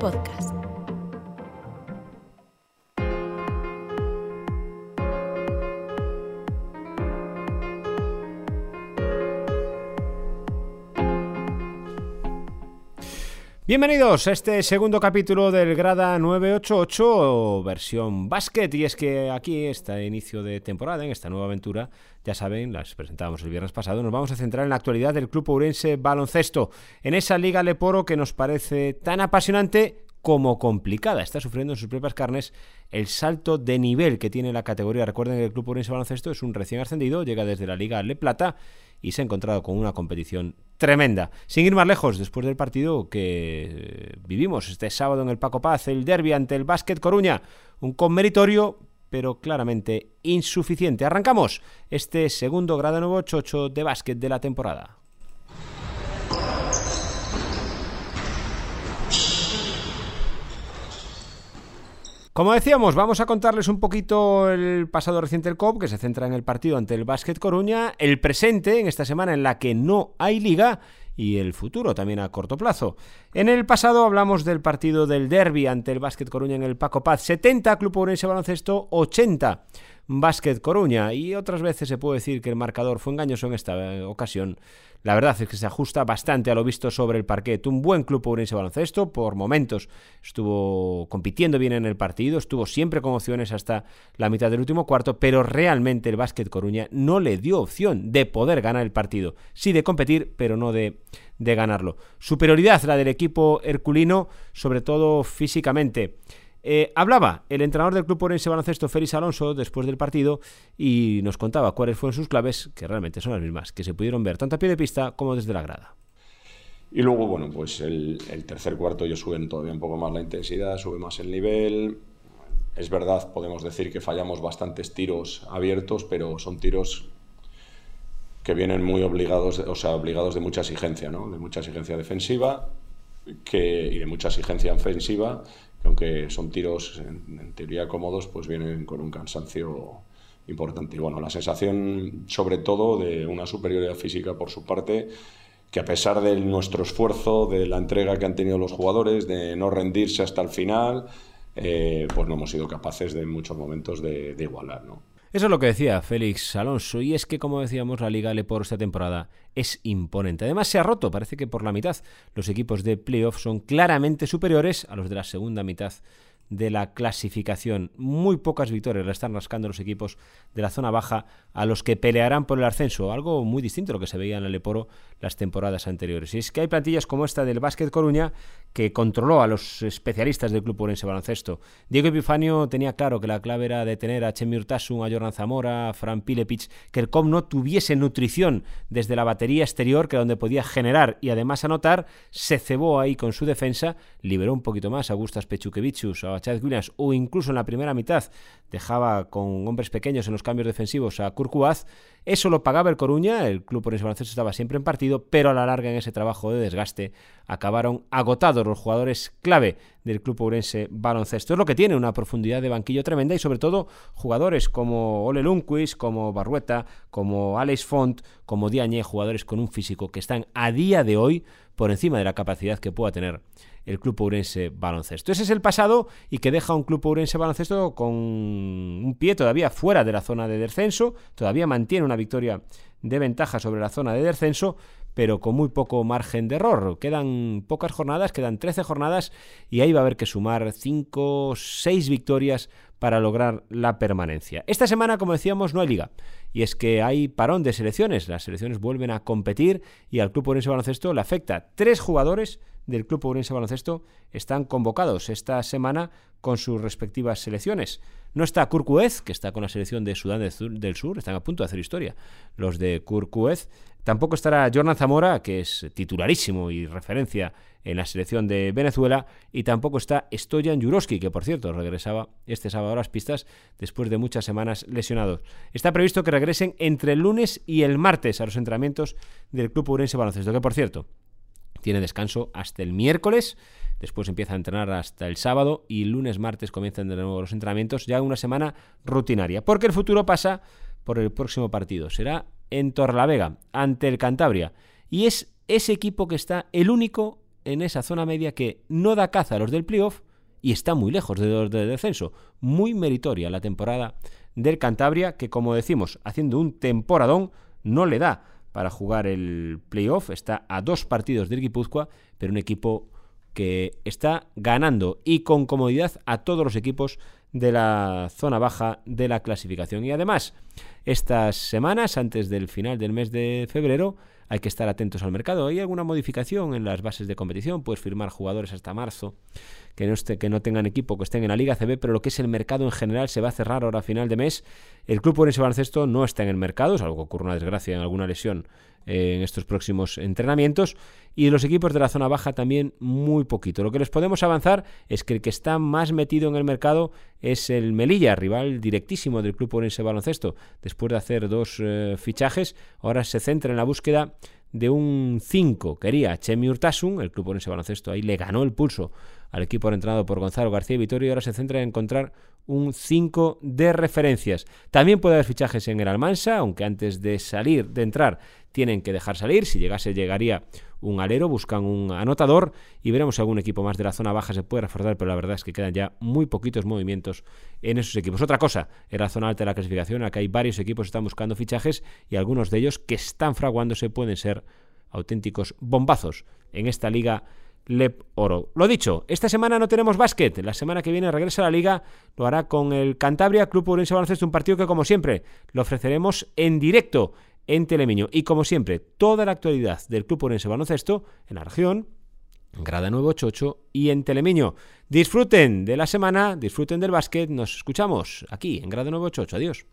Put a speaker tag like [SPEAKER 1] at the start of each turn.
[SPEAKER 1] Podcast.
[SPEAKER 2] Bienvenidos a este segundo capítulo del Grada 988 versión básquet y es que aquí está inicio de temporada en esta nueva aventura, ya saben, las presentábamos el viernes pasado, nos vamos a centrar en la actualidad del Club Ourense Baloncesto, en esa Liga Leporo que nos parece tan apasionante como complicada. Está sufriendo en sus propias carnes el salto de nivel que tiene la categoría. Recuerden que el Club Ourense Baloncesto es un recién ascendido, llega desde la Liga Le Plata y se ha encontrado con una competición tremenda. Sin ir más lejos, después del partido que vivimos este sábado en el Paco Paz, el derby ante el Básquet Coruña, un conmeritorio pero claramente insuficiente. Arrancamos este segundo grado nuevo chocho de básquet de la temporada. Como decíamos, vamos a contarles un poquito el pasado reciente del COP, que se centra en el partido ante el Básquet Coruña, el presente, en esta semana en la que no hay liga, y el futuro también a corto plazo. En el pasado hablamos del partido del derby ante el Básquet Coruña en el Paco Paz, 70 Club Ourense Baloncesto, 80 Básquet Coruña, y otras veces se puede decir que el marcador fue engañoso en esta eh, ocasión. La verdad es que se ajusta bastante a lo visto sobre el parquet. Un buen club Ourense baloncesto, por momentos estuvo compitiendo bien en el partido, estuvo siempre con opciones hasta la mitad del último cuarto, pero realmente el Básquet Coruña no le dio opción de poder ganar el partido. Sí de competir, pero no de, de ganarlo. Superioridad la del equipo herculino, sobre todo físicamente. Eh, hablaba el entrenador del Club Orense Baloncesto, Félix Alonso, después del partido y nos contaba cuáles fueron sus claves, que realmente son las mismas, que se pudieron ver tanto a pie de pista como desde la grada.
[SPEAKER 3] Y luego, bueno, pues el, tercer cuarto yo suben todavía un poco más la intensidad, sube más el nivel. Es verdad, podemos decir que fallamos bastantes tiros abiertos, pero son tiros que vienen muy obligados, o sea, obligados de mucha exigencia, ¿no? De mucha exigencia defensiva que, y de mucha exigencia ofensiva aunque son tiros en, teoría cómodos, pues vienen con un cansancio importante. Y bueno, la sensación sobre todo de una superioridad física por su parte, que a pesar de nuestro esfuerzo, de la entrega que han tenido los jugadores, de no rendirse hasta el final, eh, pues no hemos sido capaces de en muchos momentos de, de igualar. ¿no?
[SPEAKER 2] Eso es lo que decía Félix Alonso, y es que, como decíamos, la Liga por esta temporada es imponente. Además, se ha roto, parece que por la mitad. Los equipos de playoff son claramente superiores a los de la segunda mitad de la clasificación. Muy pocas victorias le están rascando los equipos de la zona baja a los que pelearán por el ascenso, algo muy distinto a lo que se veía en el Leporo las temporadas anteriores. Y es que hay plantillas como esta del Básquet Coruña que controló a los especialistas del Club Orense Baloncesto. Diego Epifanio tenía claro que la clave era detener a Chemi Urtasun, a Jordan Zamora, a Fran Pilepich, que el COM no tuviese nutrición desde la batería exterior, que era donde podía generar y además anotar, se cebó ahí con su defensa, liberó un poquito más a Gustas Pechukevichus, a Chad Williams, o incluso en la primera mitad dejaba con hombres pequeños en los cambios defensivos a Kurkuaz, eso lo pagaba el Coruña, el club por baloncesto estaba siempre en partido, pero a la larga en ese trabajo de desgaste acabaron agotados los jugadores clave del club Ourense baloncesto. Es lo que tiene una profundidad de banquillo tremenda y sobre todo jugadores como Ole Lundquist, como Barrueta, como Alex Font, como Diagne, jugadores con un físico que están a día de hoy por encima de la capacidad que pueda tener el Club Ourense Baloncesto. Ese es el pasado y que deja un Club Ourense Baloncesto con un pie todavía fuera de la zona de descenso, todavía mantiene una victoria de ventaja sobre la zona de descenso, pero con muy poco margen de error. Quedan pocas jornadas, quedan 13 jornadas y ahí va a haber que sumar 5, 6 victorias para lograr la permanencia. Esta semana, como decíamos, no hay liga. Y es que hay parón de selecciones. Las selecciones vuelven a competir y al Club Orense Baloncesto le afecta. Tres jugadores del Club Ourense Baloncesto están convocados esta semana con sus respectivas selecciones. No está Kurkuez, que está con la selección de Sudán del Sur, están a punto de hacer historia los de Kurkuez. Tampoco estará Jordan Zamora, que es titularísimo y referencia en la selección de Venezuela. Y tampoco está Stoyan Juroski, que por cierto regresaba este sábado a las pistas después de muchas semanas lesionados. Está previsto que regresen entre el lunes y el martes a los entrenamientos del Club Ourense Baloncesto, que por cierto tiene descanso hasta el miércoles, después empieza a entrenar hasta el sábado y lunes, martes comienzan de nuevo los entrenamientos, ya una semana rutinaria, porque el futuro pasa por el próximo partido, será en Torrelavega, ante el Cantabria, y es ese equipo que está el único en esa zona media que no da caza a los del playoff y está muy lejos de los de descenso. Muy meritoria la temporada del Cantabria, que como decimos, haciendo un temporadón, no le da para jugar el playoff. Está a dos partidos del Guipúzcoa, pero un equipo que está ganando y con comodidad a todos los equipos de la zona baja de la clasificación. Y además, estas semanas, antes del final del mes de febrero, hay que estar atentos al mercado. ¿Hay alguna modificación en las bases de competición? Puedes firmar jugadores hasta marzo que no, esté, que no tengan equipo, que estén en la Liga CB, pero lo que es el mercado en general se va a cerrar ahora a final de mes. El Club Orense Baloncesto no está en el mercado, salvo que ocurra una desgracia en alguna lesión eh, en estos próximos entrenamientos. Y los equipos de la zona baja también muy poquito. Lo que les podemos avanzar es que el que está más metido en el mercado es el Melilla, rival directísimo del Club Orense Baloncesto. Después de hacer dos eh, fichajes, ahora se centra en la búsqueda de un 5. Quería Chemi Urtasun, el club ese baloncesto ahí le ganó el pulso al equipo entrenado por Gonzalo García Vitorio y ahora se centra en encontrar un 5 de referencias. También puede haber fichajes en el Almansa, aunque antes de salir, de entrar, tienen que dejar salir. Si llegase, llegaría un alero, buscan un anotador y veremos si algún equipo más de la zona baja se puede reforzar, pero la verdad es que quedan ya muy poquitos movimientos en esos equipos. Otra cosa, en la zona alta de la clasificación, acá hay varios equipos que están buscando fichajes y algunos de ellos que están fraguándose pueden ser auténticos bombazos en esta liga Lep Oro. Lo dicho, esta semana no tenemos básquet. La semana que viene regresa a la liga. Lo hará con el Cantabria Club Urense Baloncesto, un partido que, como siempre, lo ofreceremos en directo en Telemiño. Y como siempre, toda la actualidad del Club Orense Baloncesto en la región, en Grada 988 y en Telemiño. Disfruten de la semana, disfruten del básquet. Nos escuchamos aquí en Grada 988. Adiós.